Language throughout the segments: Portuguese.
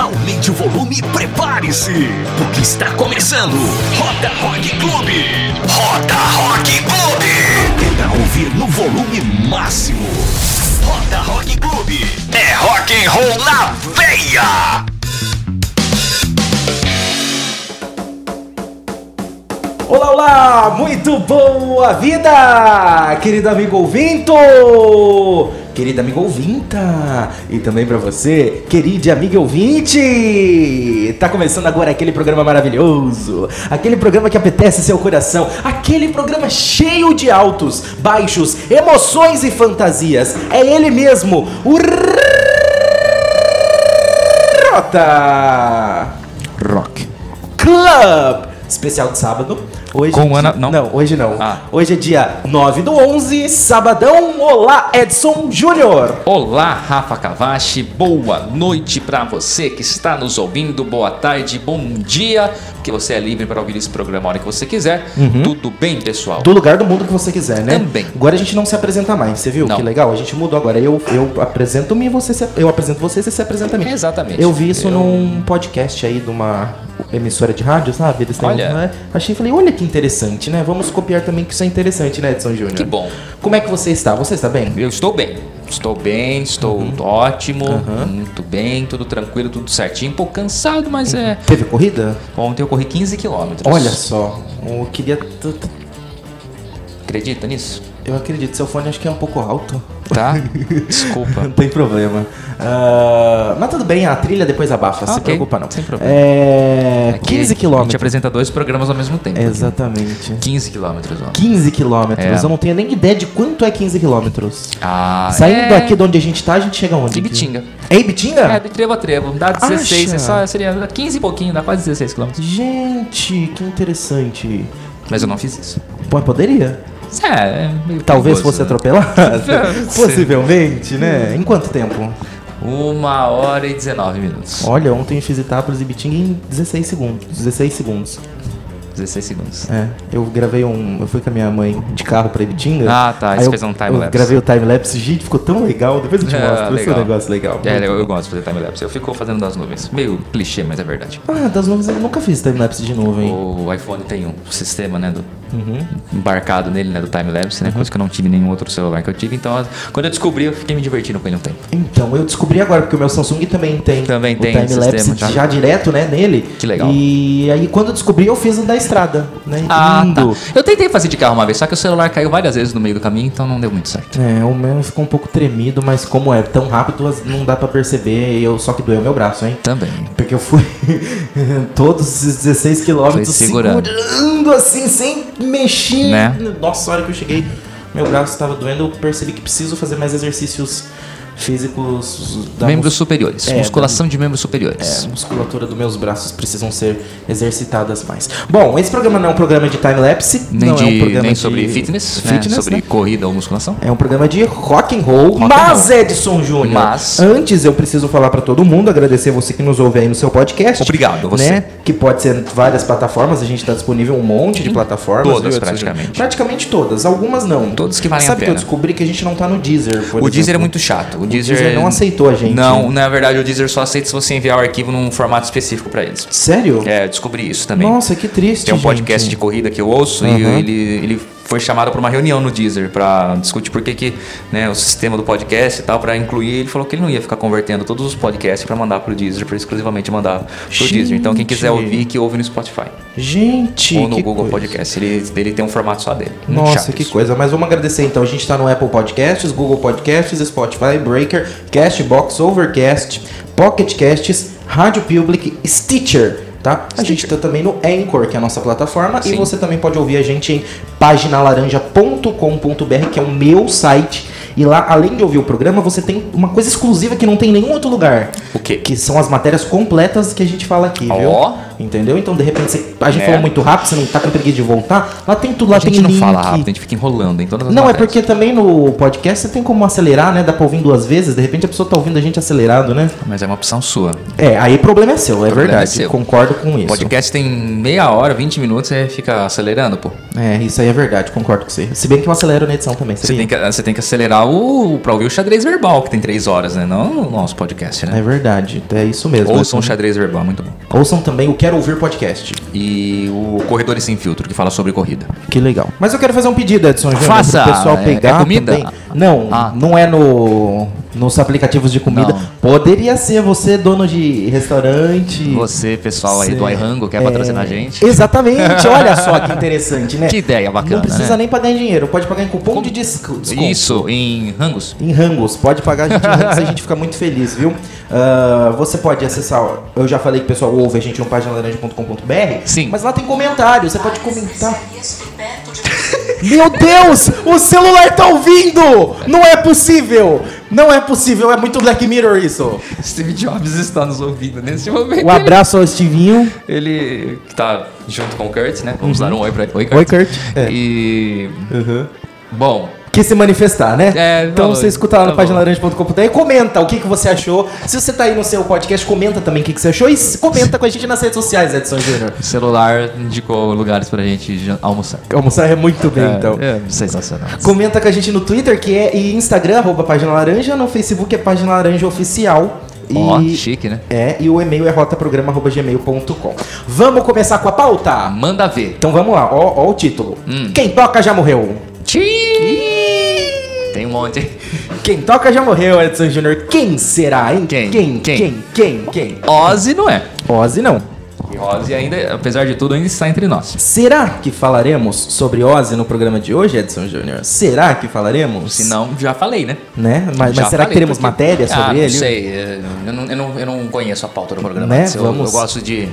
Aumente o volume e prepare-se, porque está começando Roda Rock Clube. Roda Rock Clube. Pra ouvir no volume máximo. Roda Rock Clube. É rock and roll na veia. Olá, olá! Muito boa vida, querido amigo ouvinto! Querida amiga ouvinta! E também pra você, querida amiga ouvinte! Tá começando agora aquele programa maravilhoso, aquele programa que apetece seu coração, aquele programa cheio de altos, baixos, emoções e fantasias. É ele mesmo, o Rota Rock. Club! Especial de sábado. Hoje Com Ana- não? Não, hoje não. Ah. Hoje é dia 9 do 11, sabadão. Olá, Edson Júnior. Olá, Rafa Cavachi. Boa noite pra você que está nos ouvindo. Boa tarde, bom dia. Que você é livre para ouvir esse programa a hora que você quiser. Tudo bem, pessoal? Do lugar do mundo que você quiser, né? Também. Agora a gente não se apresenta mais, você viu? Não. Que legal, a gente mudou agora. Eu, eu apresento-me e você se, eu apresento você e você se apresenta a mim. Exatamente. Eu vi isso Eu- num podcast aí de uma emissora de rádio, sabe? Eles têm, Olha. né? Achei, falei, olha que interessante, né? Vamos copiar também que isso é interessante, né, Edson Júnior? Que bom. Como é que você está? Você está bem? Eu estou bem. Estou bem, estou ótimo, muito bem, tudo tranquilo, tudo certinho. Um pouco cansado, mas é. Teve corrida? Ontem eu corri 15 quilômetros. Olha só, eu queria. Acredita nisso? Eu acredito, seu fone acho que é um pouco alto. Tá? Desculpa. Não tem problema. Ah, mas tudo bem, a trilha depois abafa, se Ok, preocupa não. sem problema. É. Aqui 15 A gente quilômetros. apresenta dois programas ao mesmo tempo. Exatamente. 15 quilômetros, ó. 15 quilômetros. É. Eu não tenho nem ideia de quanto é 15 quilômetros. Ah, Saindo é... daqui de onde a gente tá, a gente chega onde? Ibitinga. É Ibitinga? É, de trevo a trevo. Dá 16, Acha? é só, seria 15 e pouquinho, dá quase 16 quilômetros. Gente, que interessante. Mas eu não fiz isso. Pô, poderia. É, é meio Talvez perigoso, fosse né? atropelado. Sim. Possivelmente, né? Em quanto tempo? Uma hora e 19 minutos. Olha, ontem eu fiz Itápolis e Ibitinga em 16 segundos. 16 segundos. 16 segundos. É, eu gravei um. Eu fui com a minha mãe de carro pra Ibitinga. Ah, tá, Aí você eu, fez um eu time-lapse. Gravei o time-lapse, gente, ficou tão legal. Depois eu te É, mostro. Esse é um negócio legal. É, eu, eu gosto de fazer time-lapse. Eu fico fazendo das nuvens. Meio clichê, mas é verdade. Ah, das nuvens eu nunca fiz time-lapse de nuvem. O iPhone tem um sistema, né, do, Uhum. embarcado nele, né, do time-lapse, né, coisa que eu não tive em nenhum outro celular que eu tive. Então, quando eu descobri, eu fiquei me divertindo com ele um tempo. Então, eu descobri agora, porque o meu Samsung também tem. Também o tem time-lapse sistema, já. já direto, né, nele. Que legal. E aí, quando eu descobri, eu fiz o da estrada, né? Ah, Lindo. tá. Eu tentei fazer de carro uma vez, só que o celular caiu várias vezes no meio do caminho, então não deu muito certo. É, o meu ficou um pouco tremido, mas como é tão rápido, não dá pra perceber. Eu, só que doeu meu braço, hein? Também. Porque eu fui todos esses 16 quilômetros segurando. segurando assim, sem mexer. Né? Nossa, a hora que eu cheguei, meu braço estava doendo, eu percebi que preciso fazer mais exercícios físicos da membros superiores. É, musculação de membros É, superiores. a musculatura dos meus braços precisam ser exercitadas mais. Bom, esse programa não é um programa de time-lapse, Nem, não de, é um programa nem de sobre fitness, né? fitness, sobre né? corrida ou musculação. É um programa de rock and roll, Rock and mas roll. Edson Júnior. Mas- antes eu preciso falar pra todo mundo, agradecer você que nos ouve aí no seu podcast. Obrigado, você. Né? Que pode ser várias plataformas, a gente tá disponível um monte de plataformas. todas, Edson praticamente. Praticamente todas, algumas não. Todas que valem Sabe a que eu pena. descobri que a gente não tá no Deezer, por O Deezer é exemplo. muito chato. O Deezer, Deezer não aceitou a gente. Não, na verdade o Deezer só aceita se você enviar o arquivo num formato específico pra eles. Sério? É, eu descobri isso também. Nossa, que triste, Tem um podcast gente. de corrida que eu ouço e Uhum. ele, ele foi chamado para uma reunião no Deezer para discutir por que, que né, o sistema do podcast e tal, para incluir. Ele falou que ele não ia ficar convertendo todos os podcasts para mandar pro Deezer, para exclusivamente mandar pro Deezer. Então quem quiser ouvir, que ouve no Spotify Gente, ou no Google coisa. Podcast. Ele, ele tem um formato só dele. Nossa, que isso. coisa. Mas vamos agradecer então. A gente tá no Apple Podcasts, Google Podcasts, Spotify, Breaker, Castbox, Overcast, Pocket Casts, Rádio Public, Stitcher. Tá? A gente tá também no Anchor, que é a nossa plataforma, e Sim. você também pode ouvir a gente em paginalaranja.com.br, que é o meu site. E lá, além de ouvir o programa, você tem uma coisa exclusiva que não tem em nenhum outro lugar. O quê? Que são as matérias completas que a gente fala aqui, viu? Entendeu? Então, de repente, você- a gente É. falou muito rápido, você não tá com preguiça de voltar. Lá tem tudo, lá A gente tem não link. fala rápido, a gente fica enrolando em todas as Não, é matérias. porque também no podcast você tem como acelerar, né? Dá pra ouvir duas vezes, de repente a pessoa tá ouvindo a gente acelerado, né? Mas é uma opção sua. É, aí o problema é seu, é problema verdade. é seu. Concordo com O isso. podcast tem meia hora, 20 minutos, você fica acelerando, pô. É, isso aí é verdade, concordo com você. Se bem que eu acelero na edição também, Você tem, que, você tem que acelerar o pra ouvir o xadrez verbal, que tem três horas, né? Não o nosso podcast, né? É verdade, é isso mesmo. Ouçam o xadrez verbal, muito bom. ouçam também o Quero Ouvir Podcast. E o Corredores Sem Filtro, que fala sobre corrida. Que legal. Mas eu quero fazer um pedido, Edson Júnior, Faça! pro pessoal É- pegar é comida? também. Não, Ah. não é no nos aplicativos de comida. Não. Poderia ser você, dono de restaurante. Você, pessoal aí do iRango, quer é, patrocinar a gente? Exatamente, olha só que interessante, né? Que ideia bacana, Não precisa né? nem pagar em dinheiro, pode pagar em cupom de desco- desconto. Isso, em Rangos. Em Rangos, pode pagar a gente em Rangos, a gente fica muito feliz, viu? Ah, você pode acessar, eu já falei que o pessoal ouve a gente no paginalaranja.com.br, Sim. mas lá tem comentário, você pode comentar. Meu Deus, o celular tá ouvindo! Não é possível! Não é possível, é muito Black Mirror isso. Steve Jobs está nos ouvindo nesse momento. Um abraço ao Estivinho. Ele tá junto com o Kurt, né? Vamos dar um oi pra ele. Oi, Kurt. Oi, Kurt. É. E. Bom, Quis se manifestar, né? É, então falou. você escuta lá no Tá paginalaranja.com.br e comenta o que, que você achou. Se você tá aí no seu podcast, comenta também o que, que você achou e comenta com a gente nas redes sociais, Edson Júnior. o celular indicou lugares pra gente almoçar. Almoçar é muito bem, então. É, sensacional. Comenta com a gente no Twitter, que é e Instagram, arroba Página Laranja, no Facebook é Página Laranja Oficial. Ó, E, chique, né? é, e o e-mail é rotaprograma.gmail.com. Vamos começar com a pauta? Manda ver. Então vamos lá, ó, ó o título. Hum. Quem toca já morreu. Tem um monte. Quem toca já morreu, Edson Júnior. Quem será, hein? Quem? Quem? Quem? Quem? Quem? Quem? Ozzy não é. Ozzy não. E Ozzy ainda, apesar de tudo, ainda está entre nós. Será que falaremos sobre Ozzy no programa de hoje, Edson Júnior? Será que falaremos? Se não, já falei, né? Né? Mas, mas será que teremos porque- matéria sobre ah, ele? Não sei, eu não, eu, não, eu não conheço a pauta do programa. Né? Eu, Vamos- eu gosto de,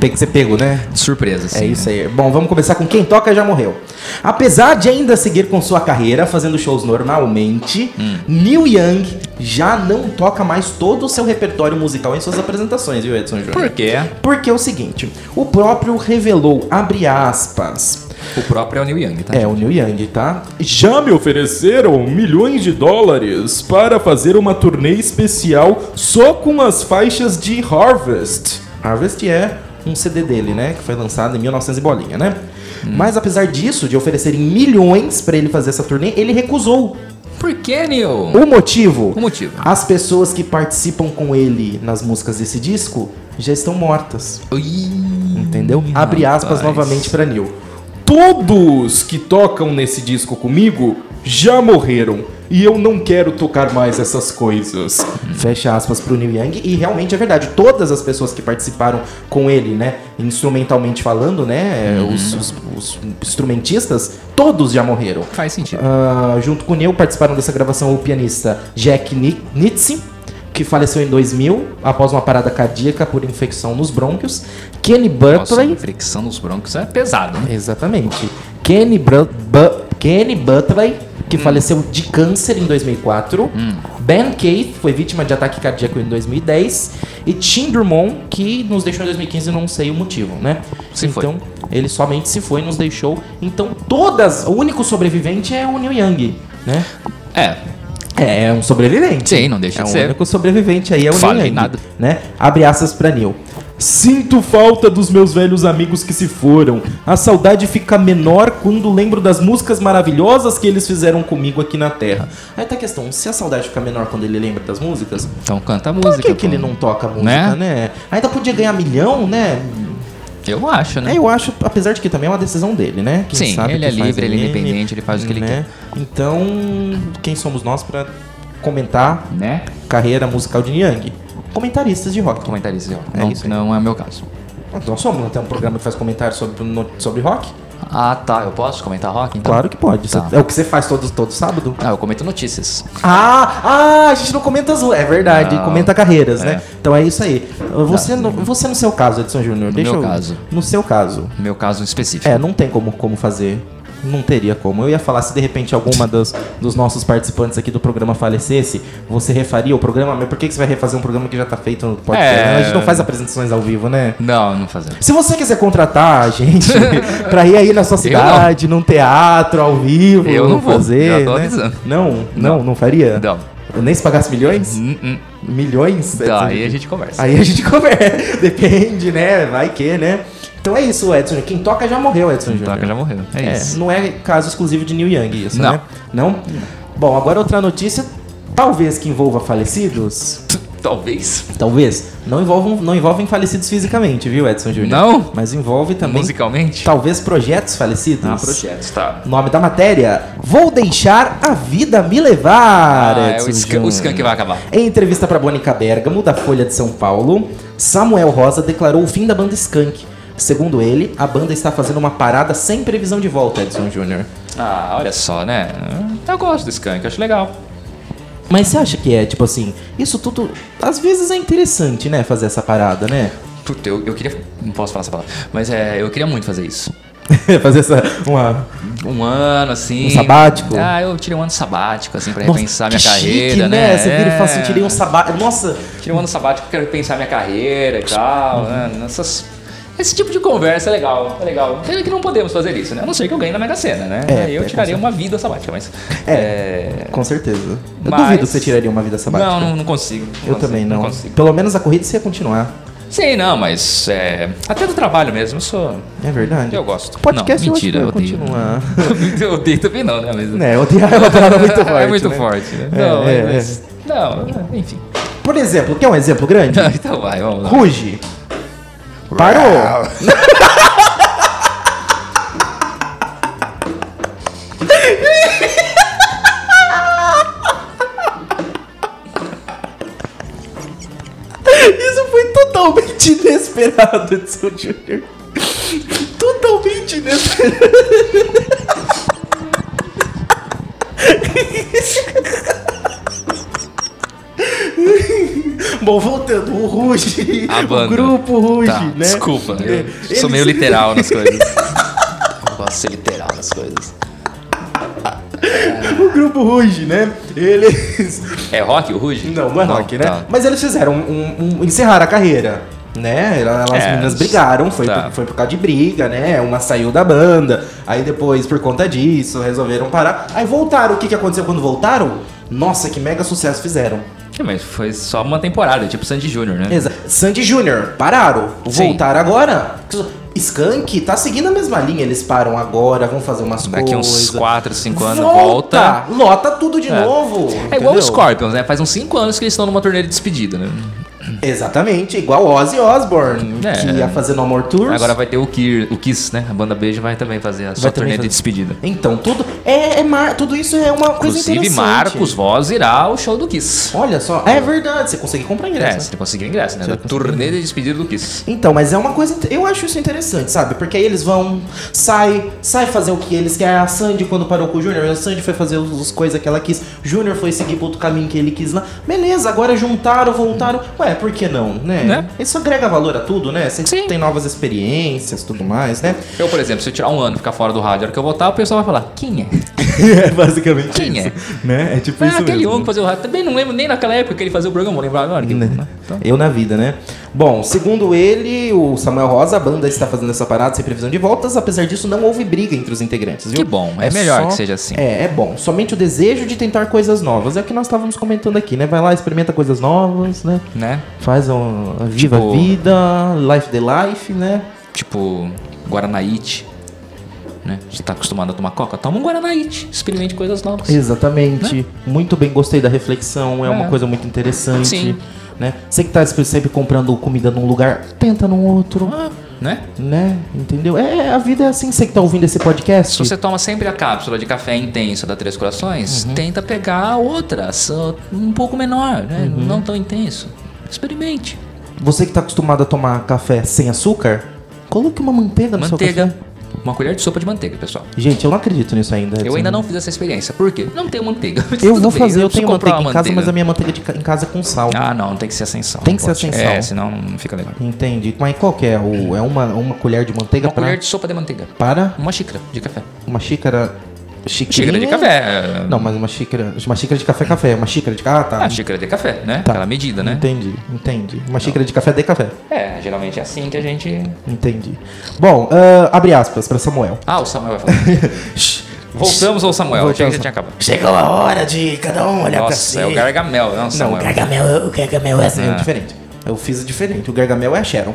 Tem que ser pego, né? de surpresas. É isso aí. Bom, vamos começar com quem toca já morreu. Apesar de ainda seguir com sua carreira, fazendo shows normalmente, Hum. Neil Young já não toca mais todo o seu repertório musical em suas apresentações, viu, Edson Júnior? Por quê? Porque é o seguinte, o próprio revelou, abre aspas, O próprio é o Neil Young, tá? é o Neil Young, tá? Já me ofereceram milhões de dólares para fazer uma turnê especial só com as faixas de Harvest. Harvest é um CD dele, né? Que foi lançado em 1900 e bolinha, né? Hum. Mas apesar disso, de oferecerem milhões pra ele fazer essa turnê, ele recusou. Por que, Neil? O motivo? O motivo? As pessoas que participam com ele nas músicas desse disco já estão mortas. Entendeu? Abre aspas rapaz. novamente pra Neil. Todos que tocam nesse disco comigo já morreram e eu não quero tocar mais essas coisas. Fecha aspas pro Neil Young. E realmente é verdade. Todas as pessoas que participaram com ele, né? Instrumentalmente falando, né? Uhum. Os, os- os instrumentistas, todos já morreram. Faz sentido. Ah, junto com o Neil participaram dessa gravação o pianista Jack Ni- Nitze, que faleceu em 2000 após uma parada cardíaca por infecção nos brônquios. Kenny Nossa, Buckley. fricção nos broncos é pesado, né? Exatamente. Kenny, Bu- Kenny Buckley, que Hum. faleceu de câncer em 2004. Ben Keith foi vítima de ataque cardíaco em 2010. E Tim Drummond, que nos deixou em 2015 e não sei o motivo, né? Se foi. então, ele somente se foi e nos deixou. Então, todas. O único sobrevivente é o Neil Young, né? É, É, é um sobrevivente. Sim, não deixa é de o ser. único sobrevivente aí é o Fale Neil Young, nada. né? Abre aspas pra Neil. Sinto falta dos meus velhos amigos que se foram. A saudade fica menor quando lembro das músicas maravilhosas que eles fizeram comigo aqui na Terra. Aí tá a questão, se a saudade fica menor quando ele lembra das músicas, então canta a por música. que, que pô. ele não toca a música, Né? né? Ainda podia ganhar milhão, né? Eu acho, né? É, eu acho, apesar de que também é uma decisão dele, né? Quem Sim, ele que é livre, ele é independente, ele faz o que ele né? Então, quem somos nós pra comentar Né? carreira musical de Young? Comentaristas de rock. Comentarista. É não, isso aí. não é o meu caso. Nós somos, não tem um programa que faz comentário sobre, no- sobre rock? Ah, tá. Eu posso comentar rock, então? Claro que pode. Tá. É o que você faz todo, todo sábado? Ah, eu comento notícias. Ah, ah, a gente não comenta as. É verdade, comenta carreiras, né? É. Então é isso aí. Você, no, você no seu caso, Edson Júnior, No deixa meu eu- caso. No seu caso. Meu caso específico. É, não tem como, como fazer. Não teria como. Eu ia falar se de repente alguma dos, dos nossos participantes aqui do programa falecesse, você refaria o programa? Mas por que, que você vai refazer um programa que já tá feito no podcast? É. A gente não faz apresentações ao vivo, né? Não, não fazemos. Se você quiser contratar a gente pra ir aí na sua cidade, num teatro, ao vivo, Eu não vou, fazer. tô né? avisando. Não, não, não faria? Não. Nem se pagasse milhões? Milhões? Tá, aí a gente conversa. Aí a gente conversa. Depende, né? Vai que, né? Então é isso, Edson. Quem toca já morreu, Edson Quem Júnior. toca já morreu. É, É, isso. não é caso exclusivo de Neil Young isso, Não. né? Não? Bom, agora outra notícia, talvez que envolva falecidos. Talvez. Talvez. Não envolvam, não envolvem falecidos fisicamente, viu, Edson Júnior? Não? Mas envolve também, Musicalmente? talvez, projetos falecidos. Ah, projetos, tá. Nome da matéria: Vou deixar a vida me levar. Ah, é Edson o Skank, o Skank vai acabar. Em entrevista para Mônica Bergamo, da Folha de São Paulo, Samuel Rosa declarou o fim da banda Skank. Segundo ele, a banda está fazendo uma parada sem previsão de volta, Edson Júnior. Ah, olha só, né? Eu gosto do Skank, acho legal. Mas você acha que é, tipo assim, isso tudo, às vezes é interessante, né, fazer essa parada, né? Puta, eu, eu queria. Não posso falar essa palavra. Mas é, eu queria muito fazer isso. fazer essa, uma... Um ano, assim. Um sabático? Ah, eu tirei um ano sabático, assim, pra Nossa, repensar minha chique, carreira, né? Você vira e fala assim, É. tirei um sabático, nossa... Tirei um ano sabático, quero repensar minha carreira e tal, né? Nessas. Esse tipo de conversa é legal, é legal. Pena que não podemos fazer isso, né? A não ser que eu ganhe na Mega Sena, né? É, Aí eu é, tiraria uma vida sabática, mas. É, com certeza. Eu Mas- duvido que você tiraria uma vida sabática. Não, não, não consigo. não Eu consigo, também não. consigo. Pelo menos a corrida você ia continuar. Sim, não, mas é, até do trabalho mesmo, eu sou. É verdade. Eu gosto. Podcast não, mentira, eu odeio. continuar. eu odeio também não, né? Mas, É, odiar é uma palavra muito forte. é muito né? forte, né? É, Não, é, mas, não, enfim. Por exemplo, quer um exemplo grande? então vai, vamos lá. Ruge. Parou. Isso foi totalmente inesperado, Edson Júnior. Totalmente inesperado. Bom, voltando, o Ruge, A o banda. grupo Ruge, Tá, né? Desculpa, eu É, sou eles- meio literal nas coisas. Eu gosto de ser literal nas coisas. O grupo Ruge, né? Eles. É rock o Ruge? Não, não é rock, né? tá. Mas eles fizeram um, um, encerrar a carreira. Né? Elas, as É, meninas brigaram, foi, tá. por, foi por causa de briga, né? Uma saiu da banda, aí depois, por conta disso, resolveram parar. Aí voltaram. O que, que aconteceu quando voltaram? Nossa, que mega sucesso fizeram. É, mas foi só uma temporada, tipo Sandy Júnior, né? Exa Sandy Júnior, pararam. Sim. Voltaram agora. Skank tá seguindo a mesma linha. Eles param agora, vão fazer umas Daqui uns coisas. 4, 5 anos volta, volta. Lota tudo de É. novo. É igual entendeu? os Scorpions, né? Faz uns 5 anos que eles estão numa turnê de despedida, né? Exatamente, igual Ozzy Osbourne, É. que ia fazer No More Tours. Agora vai ter o, Kier, o Kiss, né? A banda Beijo vai também fazer a sua turnê fazer. de despedida. Então, tudo é, é mar... tudo isso é uma coisa Inclusive, interessante. Marcos Voz irá ao show do Kiss. Olha só, é verdade, você consegue comprar É, ingresso. você conseguiu ingresso, né? Você Da conseguiu. turnê de despedida do Kiss. Então, mas é uma coisa, eu acho isso interessante, sabe? Porque aí eles vão, sai, sai fazer o que eles querem. A Sandy quando parou com o Júnior, a Sandy foi fazer os coisas que ela quis. Júnior foi seguir pro outro caminho que ele quis lá. Beleza, agora juntaram, voltaram. Ué, por que não, né? Né? Isso agrega valor a tudo, né? Você Sim. tem novas experiências, tudo mais, né? Eu, por exemplo, se eu tirar um ano e ficar fora do rádio, a hora que eu voltar, o pessoal vai falar, quem é? é basicamente Quem isso. é? Né? É tipo Ah, isso aquele mesmo. homem que fazia o rádio. Também não lembro nem naquela época que ele fazia o programa, vou lembrar agora. que- Né? Então, Eu na vida, né? Bom, segundo ele, o Samuel Rosa, a banda está fazendo essa parada sem previsão de voltas. Apesar disso, não houve briga entre os integrantes, viu? Que bom, é melhor que seja assim. É, é bom. Somente o desejo de tentar coisas novas. É o que nós estávamos comentando aqui, né? Vai lá, experimenta coisas novas, né? né? Faz um, a viva a Tipo- vida, life the life, né? Tipo, Guaranaíte. Né? Você tá acostumado a tomar coca? Toma um Guaranaíte. Experimente coisas novas. Exatamente. Muito bem, gostei da reflexão. É, uma É. coisa muito interessante. Sim. Né? Você que tá sempre comprando comida num lugar, tenta num outro. Ah, né? Né? Entendeu? É, a vida é assim. Você que tá ouvindo esse podcast. Se você toma sempre a cápsula de café intenso da Três Corações, tenta pegar outra, só um pouco menor, né? Não tão intenso. Experimente. Você que tá acostumado a tomar café sem açúcar, coloque uma manteiga no seu Manteiga. Uma colher de sopa de manteiga, pessoal. Gente, eu não acredito nisso ainda. Eu ainda não fiz essa experiência. Por quê? Não tenho manteiga. Eu vou bem, fazer, eu preciso tenho manteiga em casa, mas a minha manteiga de em casa é com sal. Ah, não, tem que ser sem sal. Tem que ser sem É, sal. senão não fica legal. Entendi. Mas qual que é? O, é uma, uma colher de manteiga Uma pra, colher de sopa de manteiga. para Uma xícara de café. uma xícara... Xícara Xícara de café. Não, mas uma xícara... Uma xícara de café é café. Uma xícara de... Ah, tá. Ah, xícara de café, né? Tá. Aquela medida, né? Entendi, entendi. Uma xícara de café de café. É, geralmente é assim que a gente. Entendi. Bom, ah, abre aspas pra Samuel. Ah, o Samuel vai falar. Voltamos ao Samuel. Voltamos. Já tinha acabado. Chegou a hora de cada um olhar pra si. Nossa, é o Gargamel, não o Não, o Samuel. Gargamel, o Gargamel é assim. É diferente. Eu fiz diferente. O Gargamel é a Sharon.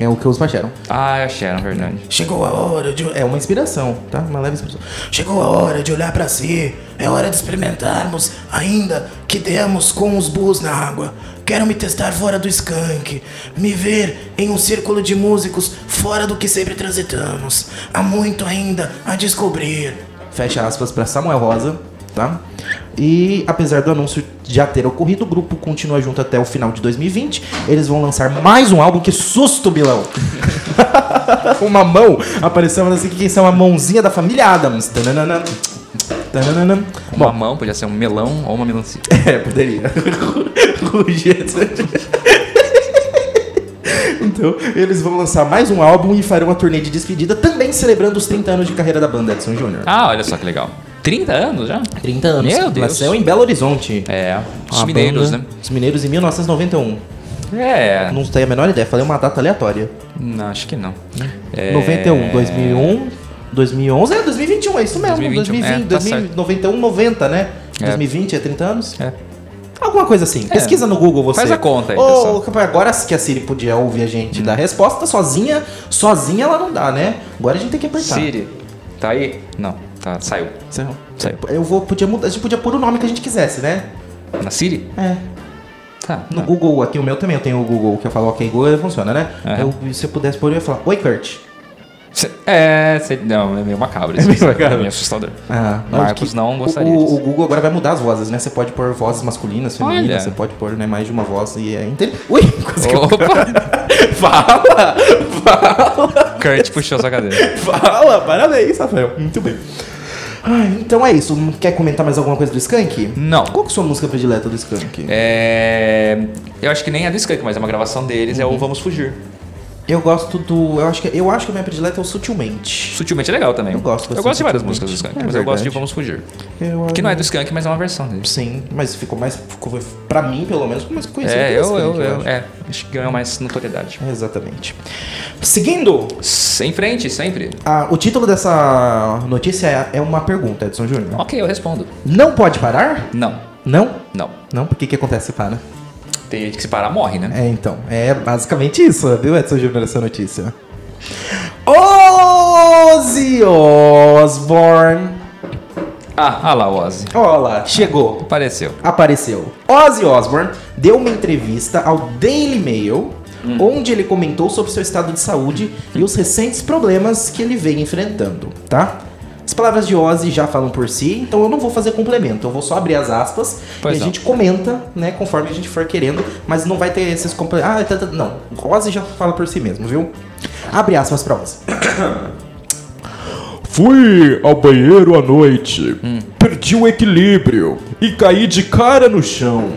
É o que eu uso pra Sharon. Ah, é a Sharon, verdade. Chegou a hora de... É uma inspiração, tá? Uma leve inspiração. Chegou a hora de olhar pra si. É hora de experimentarmos, ainda que demos com os burros na água. Quero me testar fora do skunk, me ver em um círculo de músicos fora do que sempre transitamos. Há muito ainda a descobrir. Fecha aspas pra Samuel Rosa, tá? E apesar do anúncio já ter ocorrido, o grupo continua junto até o final de 2020. Eles vão lançar mais um álbum. Que susto, Bilão! uma mão apareceu assim que é uma mãozinha da família Adams. Tananana. Tananana. Uma Bom, mão podia ser um melão ou uma melancia. é, poderia. Então, eles vão lançar mais um álbum e farão a turnê de despedida, também celebrando os 30 anos de carreira da banda Edson Júnior. Ah, olha só que legal. 30 anos já? 30 anos. Meu Deus. Nasceu em Belo Horizonte. É, os mineiros, banda- né? Os mineiros em 1991. É. Não tenho a menor ideia, falei uma data aleatória. Não, acho que não. É... 91, 2001, 2011, é 2021, é isso mesmo. 2021, 2020, é, tá 2000, 91, 90, né? É. 2020 é 30 anos? É. Alguma coisa assim. Pesquisa no Google você. Faz a conta aí, pessoal. capaz, agora que a Siri podia ouvir a gente dar resposta sozinha, sozinha ela não dá, né? Agora a gente tem que apertar. Siri, tá aí? Não, tá, saiu. Saiu. Saiu. Eu vou, podia mudar, a gente podia pôr o nome que a gente quisesse, né? Na Siri? É. Tá. No tá. Google, aqui o meu também, eu tenho o Google que eu falo ok Google, ele funciona, né? Aham. Eu, se eu pudesse pôr, eu ia falar, oi Kurt. Cê- É, cê- não, é meio macabro. É meio é macabro. meio assustador. Ah, Marcos que- não gostaria O, disso. o Google agora vai mudar as vozes, né? Você pode pôr vozes masculinas, femininas, você pode pôr né, mais de uma voz e é Ui, quase que eu- Opa! Fala! Fala! Kurt puxou sua cadeira. Fala! Parabéns, Rafael. Muito bem. Ai, então é isso. Quer comentar mais alguma coisa do Skank? Não. Qual que é a sua música predileta do Skank? É, eu acho que nem é do Skank, mas é uma gravação deles, é o Vamos Fugir. Eu gosto do. Eu acho que, eu acho que a minha predileta é o Sutilmente. Sutilmente é legal também. Eu gosto Eu gosto de várias músicas do Skunk, É mas eu gosto de. Vamos Fugir. Eu, Que não é do Skunk, mas é uma versão dele. Sim, mas ficou mais. Ficou, pra mim, pelo menos, ficou mais conhecido. É, eu, eu, Skank, eu, acho. é, acho que ganhou mais notoriedade. Exatamente. Seguindo, Em frente, sempre. a- o título dessa notícia é, é uma pergunta, Edson Júnior. Ok, eu respondo. Não pode parar? Não, Não? não. Não? Por que que acontece se para? Tem gente que se parar morre, né? É, então. É basicamente isso, viu, Edson Júnior, essa notícia. Ozzy Osbourne. Ah, ah lá, o Ozzy. Olha lá, chegou. Apareceu. Apareceu. Ozzy Osbourne deu uma entrevista ao Daily Mail, onde ele comentou sobre seu estado de saúde e os recentes problemas que ele vem enfrentando, tá? As palavras de Ozzy já falam por si, então eu não vou fazer complemento, eu vou só abrir as aspas Pois e a não. gente comenta, né, conforme a gente for querendo, mas não vai ter esses complementos. Ah, tá, tá, não. Ozzy já fala por si mesmo, viu? Abre aspas pra Ozzy. Fui ao banheiro à noite, perdi o equilíbrio e caí de cara no chão.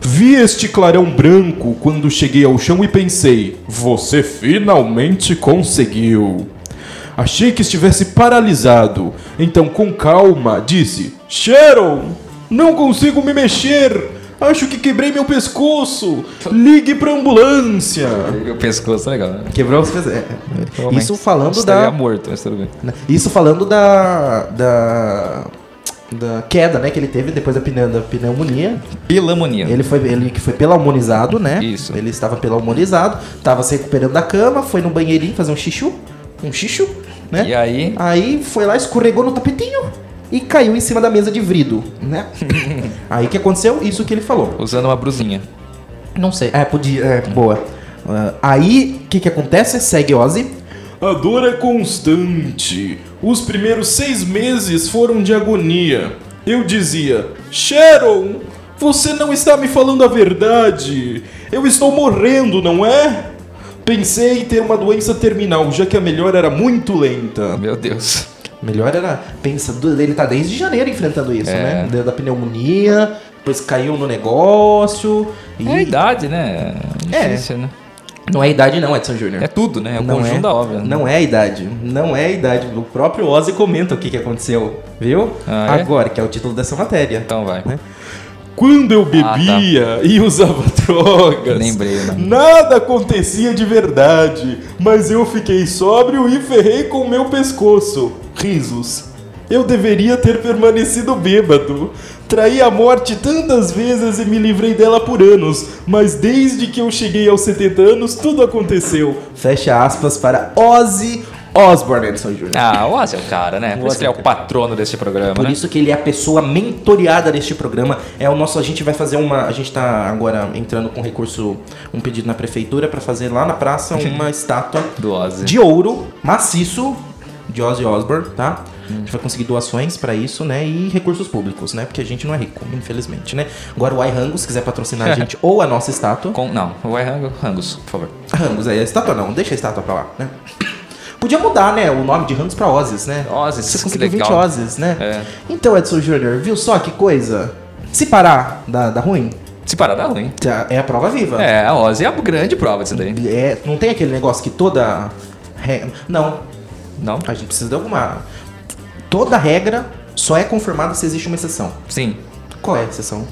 Vi este clarão branco quando cheguei ao chão e pensei: você finalmente conseguiu. Achei que estivesse paralisado, então com calma disse: Sharon, não consigo me mexer. Acho que quebrei meu pescoço. Ligue pra ambulância. O pescoço é legal, né? Quebrou os pés. é. Isso falando Estaria da. morto, mas tudo bem. Isso falando da. da. da queda, né, que ele teve depois da, pneu, da pneumonia. Pilamonia. Ele foi ele que foi pelamonizado, né? Isso. Ele estava pelamonizado, estava se recuperando da cama, foi no banheirinho fazer um xixu, um xixu, né? E aí, Aí foi lá, escorregou no tapetinho e caiu em cima da mesa de vidro, né? Aí o que aconteceu? Isso que ele falou. usando uma brusinha. Não sei. É, podia. É, boa. Ah, aí, o que que acontece? Segue Ozzy. A dor é constante. Os primeiros seis meses foram de agonia. Eu dizia: Sharon, você não está me falando a verdade. Eu estou morrendo, não é? Pensei em ter uma doença terminal, já que a melhor era muito lenta. Meu Deus. Melhor era. Pensa, ele tá desde janeiro enfrentando isso, É. né? Deu da pneumonia, depois caiu no negócio. E É a idade, né? É. Difícil, né? não é a idade, não, Edson Júnior. É tudo, né? É o não conjunto é, da obra. né? Não é a idade. Não é a idade. O próprio Ozzy comenta o que, que aconteceu. Viu? Ah, é? Agora, que é o título dessa matéria. Então vai. Quando eu Ah, tá. bebia e usava drogas, Lembrei, né? nada acontecia de verdade, mas eu fiquei sóbrio e ferrei com o meu pescoço. Risos. Eu deveria ter permanecido bêbado. Traí a morte tantas vezes e me livrei dela por anos, mas desde que eu cheguei aos 70 anos, tudo aconteceu. Fecha aspas para Ozzy Osbourne, Edson Júnior. Ah, o Ozzy é o cara, né? Por isso que ele é o patrono desse programa, Por né? isso que ele é a pessoa mentoreada deste programa. É o nosso. A gente vai fazer uma. A gente tá agora entrando com recurso, um pedido na prefeitura para fazer lá na praça uma estátua Do Ozzy. de ouro maciço de Ozzy Osbourne, tá? A gente vai conseguir doações pra isso, né? E recursos públicos, né? Porque a gente não é rico, infelizmente, né? Agora o iRango, se quiser patrocinar a gente ou a nossa estátua. Com, não, o Rangus, Rangus, por favor. Rangos, aí a estátua não, deixa a estátua pra lá, né? Podia mudar, né? O nome de Rangos pra Ozzy, né? Ozzy, Você conseguiu 20 legal. Ozzy, né? É. Então, Edson Júnior, viu só que coisa? Se parar, dá, dá ruim. Se parar, dá ruim. É a prova viva. É, a Ozzy é a grande prova disso daí. É, não tem aquele negócio que toda. re- Não, Não? a gente precisa de alguma. Toda regra só é confirmada se existe uma exceção. Sim, Qual é a exceção?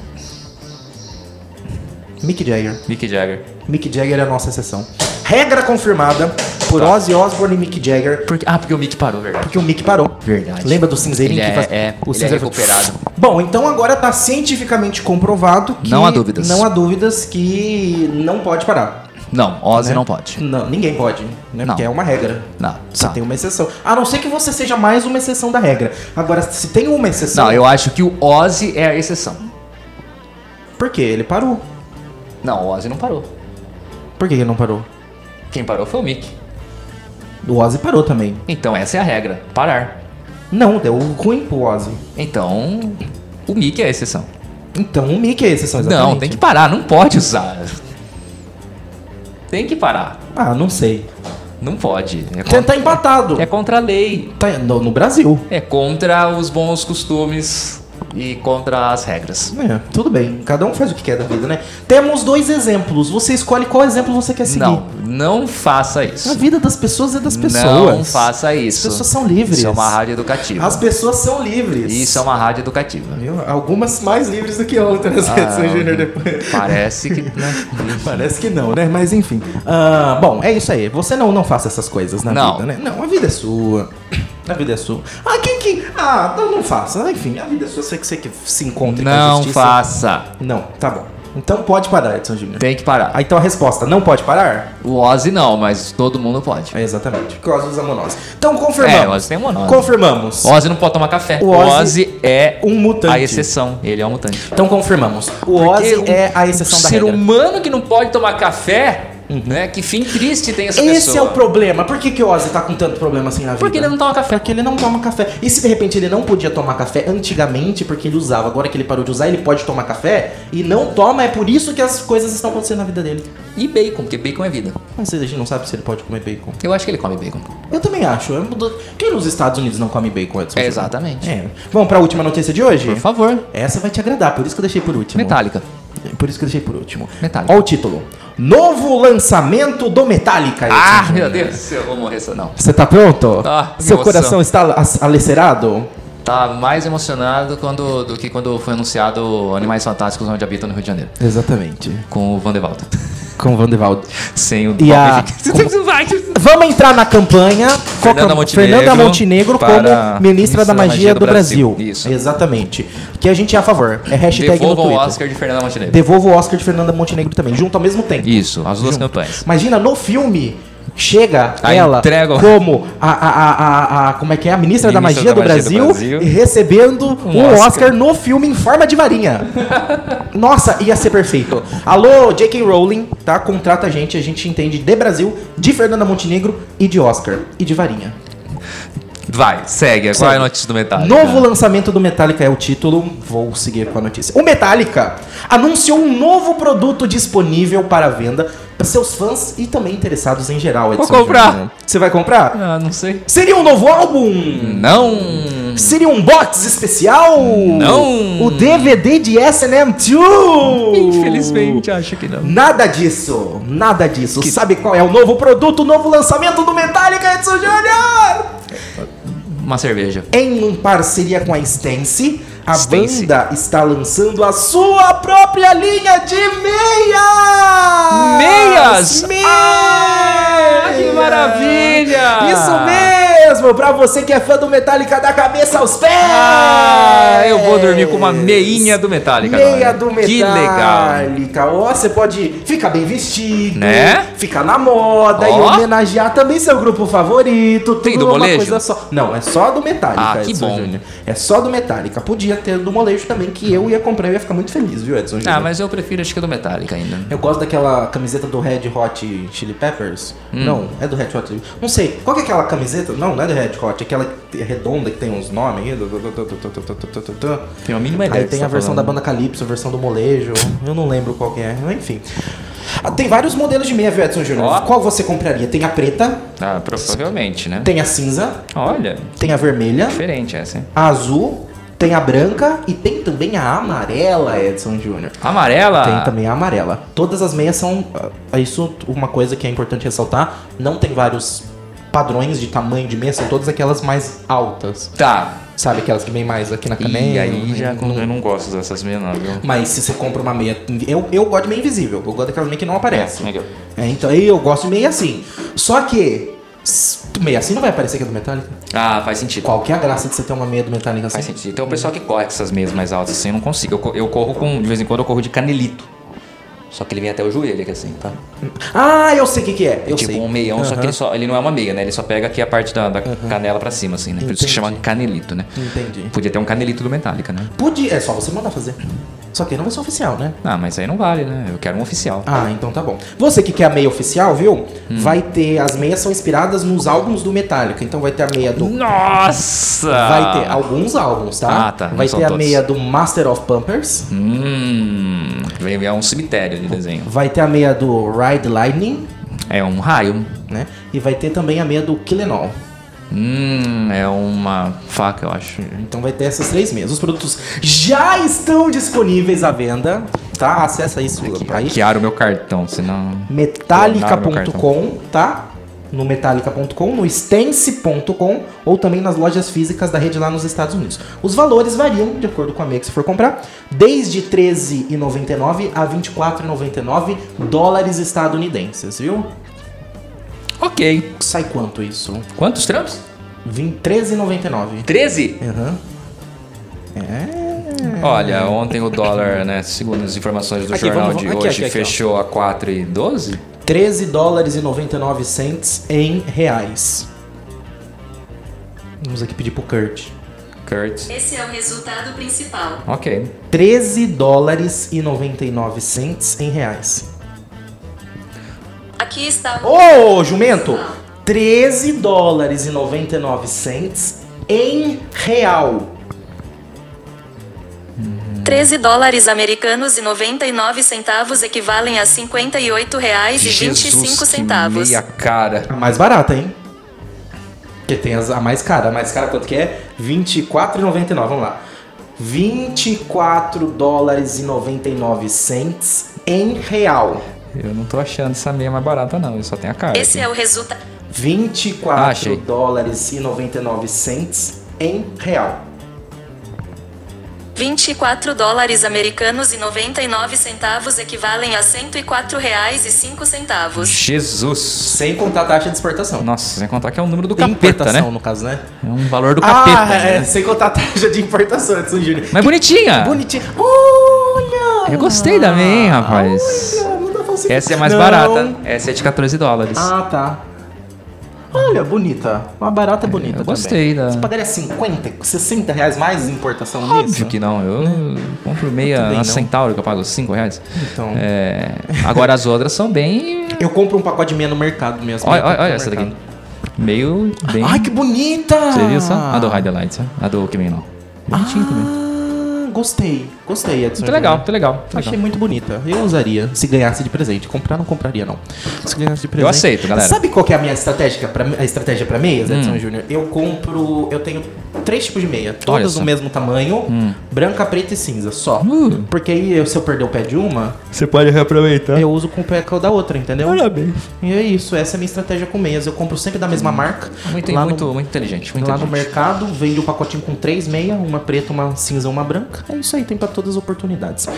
Mick Jagger. Mick Jagger. Mick Jagger é a nossa exceção. Regra confirmada por Tá. Ozzy Osbourne e Mick Jagger. Porque, ah, porque o Mick parou, verdade. Porque o Mick parou. Verdade. Lembra do cinzeirinho Ele que é- faz... é, o ele é cinzeiro- recuperado. Bom, então agora tá cientificamente comprovado que... Não há dúvidas. Não há dúvidas que não pode parar. Não, Ozzy né? não pode. Não, ninguém pode, né? Não. Porque é uma regra. Não, Só tá. tem uma exceção. A não ser que você seja mais uma exceção da regra. Agora, se tem uma exceção... Não, eu acho que o Ozzy é a exceção. Por quê? Ele parou. Não, o Ozzy não parou. Por que ele não parou? Quem parou foi o Mick. O Ozzy parou também. Então essa é a regra, parar. Não, deu ruim pro Ozzy. Então, o Mick é a exceção. Então o Mick é a exceção, exatamente. Não, tem que parar, não pode usar. Tem que parar. Ah, não sei. Não pode. É Tá, contra, tá empatado. é contra a lei. Tá no, no Brasil. É contra os bons costumes e contra as regras. É, tudo bem. Cada um faz o que quer da vida, né? Temos dois exemplos. Você escolhe qual exemplo você quer seguir. Não, não faça A isso. vida das pessoas é das pessoas. Não faça isso. As pessoas são livres. Isso é uma rádio educativa. As pessoas são livres. Isso é uma rádio educativa. Viu? Algumas mais livres do que outras, Ah, Edson Júnior depois. Parece que. Né? Parece que não, né? Mas enfim. Ah, bom, é isso aí. Você não, não faça essas coisas na Não. vida, né? Não, a vida é sua. A vida é sua. Ah, quem que. Ah, não, não faça. Enfim, a vida é sua. Você que você que se encontre com a Não justiça. faça. Não, tá bom. Então pode parar, Edson Júnior. Tem que parar. Ah, então a resposta, não pode parar? O Ozzy não, mas todo mundo pode. É exatamente. Porque o Ozzy usa monose. Então confirmamos. É, o Ozzy tem monose. Confirmamos. O Ozzy não pode tomar café. O Ozzy é um mutante. a exceção. Ele é um mutante. Então confirmamos. O Porque Ozzy é a exceção da ser regra. Humano que não pode tomar café, né? Que fim triste tem essa Esse pessoa. é o problema. Por que, que o Ozzy tá com tanto problema assim na vida? Porque ele não toma café. Porque ele não toma café. E se de repente ele não podia tomar café antigamente, porque ele usava, agora que ele parou de usar, ele pode tomar café e não toma, é por isso que as coisas estão acontecendo na vida dele. E bacon, porque bacon é vida. Mas a gente não sabe se ele pode comer bacon. Eu acho que ele come bacon. Eu também acho. Eu Quem nos Estados Unidos não come bacon, Edson? É, exatamente. É. Vamos pra última notícia de hoje? Por favor. Essa vai te agradar, por isso que eu deixei por último. Metallica. Por isso que eu deixei por último. Metallica. Olha o título. Novo lançamento do Metallica. Ah, meu Deus, eu vou morrer só não. Você tá pronto? Ah, Seu emoção. coração está alicerado? Tá mais emocionado quando, do que quando foi anunciado Animais Fantásticos onde habitam no Rio de Janeiro. Exatamente. Com o Vandevaldo. Com o Vandevaldo. Sem o E a-. Vamos entrar na campanha. O- Fernanda Montenegro Fernanda Montenegro como ministra da Magia do Brasil. Isso. Exatamente. Que a gente é a favor. É hashtag Devolva no o Twitter. Oscar de Fernanda Montenegro. Devolva o Oscar de Fernanda Montenegro também, junto ao mesmo tempo. Isso, as duas Junto. campanhas. Imagina, no filme, chega A ela entrega- como a, a, a, a, como é que é? A ministra, da, Ministra magia, da do, Magia do Brasil, Brasil. e recebendo um, Um Oscar. Oscar. no filme em forma de varinha. Nossa, ia ser perfeito. Alô, J.K. Rowling, tá? Contrata a gente, a gente entende de Brasil, de Fernanda Montenegro e de Oscar. E de varinha. Vai, segue. Qual é a notícia do Metallica? Novo lançamento do Metallica é o título. Vou seguir com a notícia. O Metallica anunciou um novo produto disponível para venda para seus fãs e também interessados em geral, Edson comprar. Júnior. Você vai comprar? Ah, não sei. Seria um novo álbum? Não! Seria um box especial? Não. O DVD de SM2? Infelizmente, acho que não. Nada disso, nada disso. Sabe qual é o novo produto, o novo lançamento do Metallica, Edson Júnior? Uma cerveja. Em parceria com a Stance, a Stance. banda está lançando a sua própria linha de meias! Meias? Meias! Ah, que maravilha! Isso mesmo! Pra você que é fã do Metallica da cabeça aos pés! Ah, eu vou dormir com uma meinha do Metallica Meia agora. do Metallica. Que legal. Ó, você pode ficar bem vestido, Né? ficar na moda e Ó. homenagear também seu grupo favorito. Tem do molejo? coisa só. Não, é só do Metallica. Ah, que Edson bom. Júnior. É só do Metallica. Podia ter do molejo também, que eu ia comprar e ia ficar muito feliz, viu, Edson Júnior? Ah, mas eu prefiro acho que do Metallica ainda. Eu gosto daquela camiseta do Red Hot Chili Peppers. Hum. Não, é do Red Hot Chili Não sei. Qual que é aquela camiseta? Não, não é do Red Hot. É aquela redonda que tem uns nomes aí. Tem uma mínima ideia. Aí tem a tá versão da banda Calypso, a versão do molejo. Eu não lembro qual que é. Enfim. Ah, Tem vários modelos de meia, viu, Edson Júnior? Ó. Qual você compraria? Tem a preta, Ah, provavelmente, né? tem a cinza, Olha, tem a vermelha, diferente essa, hein? a azul, tem a branca e tem também a amarela, Edson Júnior. Amarela? Tem também a amarela. Todas as meias são. ah, Isso, uma coisa que é importante ressaltar: não tem vários padrões de tamanho de meia, são todas aquelas mais altas. Tá. Sabe aquelas que vem mais aqui na E canela? aí já não- eu não gosto dessas meias, não, viu? Mas se você compra uma meia. Eu, eu gosto de meia invisível. Eu gosto daquelas meias que não aparecem. Legal. É, então aí eu gosto de meia assim. Só que. Meia assim não vai aparecer que é do Metallica. Ah, faz sentido. Qual que é a graça de você ter uma meia do Metallica assim? Faz sentido. Tem o pessoal que corre com essas meias mais altas assim, eu não consigo. Eu, eu corro com. De vez em quando eu corro de canelito. Só que ele vem até o joelho aqui assim, tá? Ah, eu sei o que, que é. Eu tipo sei. um meião, só que ele, só, ele não é uma meia, né? Ele só pega aqui a parte da, da canela pra cima, assim, né? Por isso que chama canelito, né? Entendi. Podia ter um canelito do Metallica, né? Podia. É só você mandar fazer. Só que não vai ser oficial, né? Ah, mas aí não vale, né? Eu quero um oficial. Ah, então tá bom. Você que quer a meia oficial, viu? Hum. Vai ter. As meias são inspiradas nos álbuns do Metallica. Então vai ter a meia do. Nossa! Vai ter alguns álbuns, tá? Ah, tá. Vai ter a todos. meia do Master of Pumpers. Hum. Vem é um cemitério de desenho. Vai ter a meia do Ride Lightning, É um raio. né? E vai ter também a meia do Killenol. Hum, é uma faca, eu acho. Então vai ter essas três meias. Os produtos já estão disponíveis à venda, tá? Acessa isso aí. Hackearam o meu cartão, senão. Metallica.com, tá? No metallica.com, no stance.com ou também nas lojas físicas da rede lá nos Estados Unidos. Os valores variam de acordo com a meia que você for comprar, desde R$ 13,99 a R$ 24,99 dólares estadunidenses, viu? Ok. Sai quanto isso? Quantos trampos? Vim- R$ 13,99. 13? Aham. Olha, ontem o dólar, né, segundo as informações do Aqui, jornal vamos- de aqui, hoje, aqui, aqui, ó. fechou a 4,12? 13 dólares e 99 cents em reais. Vamos aqui pedir pro Kurt. Kurt. Esse é o resultado principal. Ok. 13 dólares e 99 cents em reais. Aqui está Ô, jumento! 13 dólares e 99 cents em real. 13 dólares americanos e 99 centavos equivalem a 58 reais e 25 que centavos. meia cara. A mais barata, hein? Porque tem as- a mais cara. A mais cara quanto que é? 24,99. Vamos lá. 24 dólares e 99 cents em real. Eu não tô achando essa meia mais barata, não. Eu só tenho a cara. Esse aqui. é o resultado. 24 Achei. dólares e 99 cents em real. 24 dólares americanos e 99 centavos equivalem a 104 reais e 5 centavos. Jesus. Sem contar a taxa de exportação. Nossa, sem contar que é o número do capeta, Importação, né? no caso, né? É um valor do capeta. Ah, é, né? sem contar a taxa de importação, Edson Júnior. Mas bonitinha. Bonitinho. Olha! Eu gostei da meia, hein, rapaz. Olha, Essa é mais Não. barata. Essa é de 14 dólares. Ah, tá. Olha, bonita. Uma barata é bonita eu também. gostei da- Você pagaria 50, 60 reais mais importação nisso? Óbvio que não. Eu compro meia Também não. Centauro que eu pago 5 reais. Então. É, Agora as outras são bem. Eu compro um pacote de meia no mercado mesmo. Olha, olha, olha essa daqui. Meio bem. Ai, que bonita! Você viu só? A do ó. a do Kimi não. Bonitinho também. Gostei. Gostei, Edson. Muito legal, muito legal. muito Achei legal. muito bonita. Eu usaria se ganhasse de presente. Comprar não compraria, não. Se ganhasse de presente. aceito, galera. Sabe qual que é a minha estratégia pra, a estratégia pra meias, Edson Hum. Júnior? Eu compro. Eu tenho três tipos de meia. Todas do mesmo tamanho: Hum. branca, preta e cinza. Só. Uh. Porque aí, eu- se eu perder o pé de uma, Você pode reaproveitar. eu uso com o pé da outra, entendeu? Parabéns. E é isso. Essa é a minha estratégia com meias. Eu compro sempre da mesma marca. Muito, lá muito, no, muito inteligente. Muito Lá no inteligente. mercado, vende o pacotinho com três meia, uma preta, uma cinza, uma branca. É isso aí, tem pra todas as oportunidades.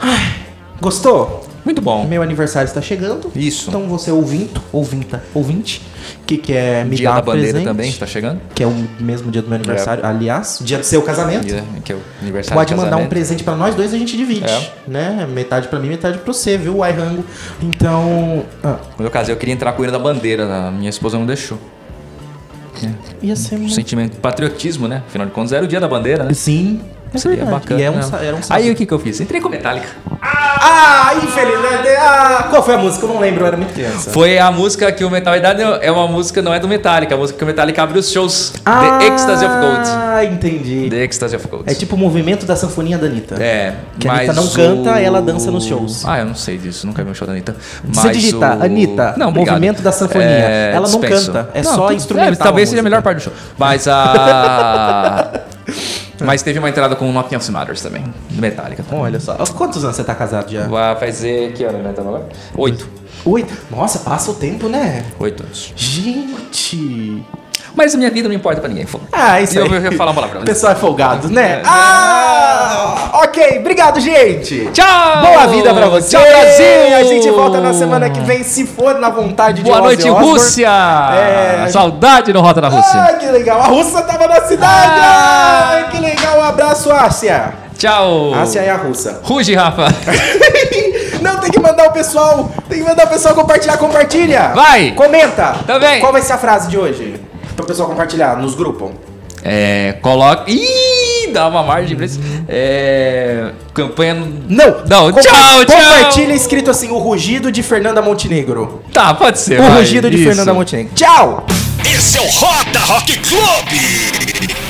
Ai, gostou? Muito bom. Meu aniversário está chegando. Isso. Então você ouvinto, ouvinta, ouvinte, que quer me Dia dar da bandeira presente, também, tá chegando? que é o mesmo dia do meu aniversário, aliás, dia do seu casamento. Dia, que é o aniversário Pode de mandar um presente pra nós dois e a gente divide, É. né? Metade pra mim, metade pra você, viu, Airango? Então, ah, Quando eu casei, eu queria entrar com ele da bandeira, a minha esposa não deixou. ia ser Um muito... sentimento, patriotismo, né? Afinal de contas, era o dia da bandeira, né? Sim, é Seria verdade. bacana. E é um, né? um Aí o que, que eu fiz? Entrei com Metallica. Ah, infelizmente. Ah, qual foi a música? Eu não lembro, eu era muito criança. Foi a música que o Metallica é uma música, não é do Metallica, a música que o Metallica abre os shows. Ah, The Ecstasy of Gold. Ah, entendi. The Ecstasy of Gold. É tipo o movimento da sanfoninha da Anitta. É, Que a Anitta não o- canta, ela dança nos shows. Ah, eu não sei disso, nunca vi um show da Anitta. Você Mas digitar o- Anitta, não, obrigado. movimento da sanfonia. Ela não dispenso. canta, é só instrumental é, talvez seja a melhor parte do show. Mas a. Mas teve uma entrada com o Nothing Else Matters também, do Metallica. Olha só. Quantos anos você tá casado já? Vai fazer que ano, né? Tá agora? Oito. Oito. Nossa, passa o tempo, né? Oito anos. Gente. Mas a minha vida não importa pra ninguém. Ah, isso E aí. eu vou falar uma palavra. O pessoal é folgado, né? É. Ah! Ok, obrigado, gente. Tchau! Boa vida pra você. Tchau, Brasil! A gente volta na semana que vem, se for na vontade de Boa noite, Osbourne. Rússia! É. Saudade no Rota da Rússia. Ah, que legal. A Rússia tava na cidade. Ah! Ai, que legal. Um abraço, Ásia. Tchau! Ásia é a russa. Ruge, Rafa! Não, tem que mandar o pessoal. Tem que mandar o pessoal compartilhar. Compartilha. Vai. Comenta. Também. Qual vai ser a frase de hoje? Para o pessoal compartilhar nos grupos. É. Coloca. Ih! Dá uma margem pra isso. É. Campanha. no- Não. Não, Compa- tchau, tchau. Compartilha escrito assim: o rugido de Fernanda Montenegro. Tá, pode ser. O vai. rugido de Isso. Fernanda Montenegro. Tchau. Esse é o Roda Rock Clube.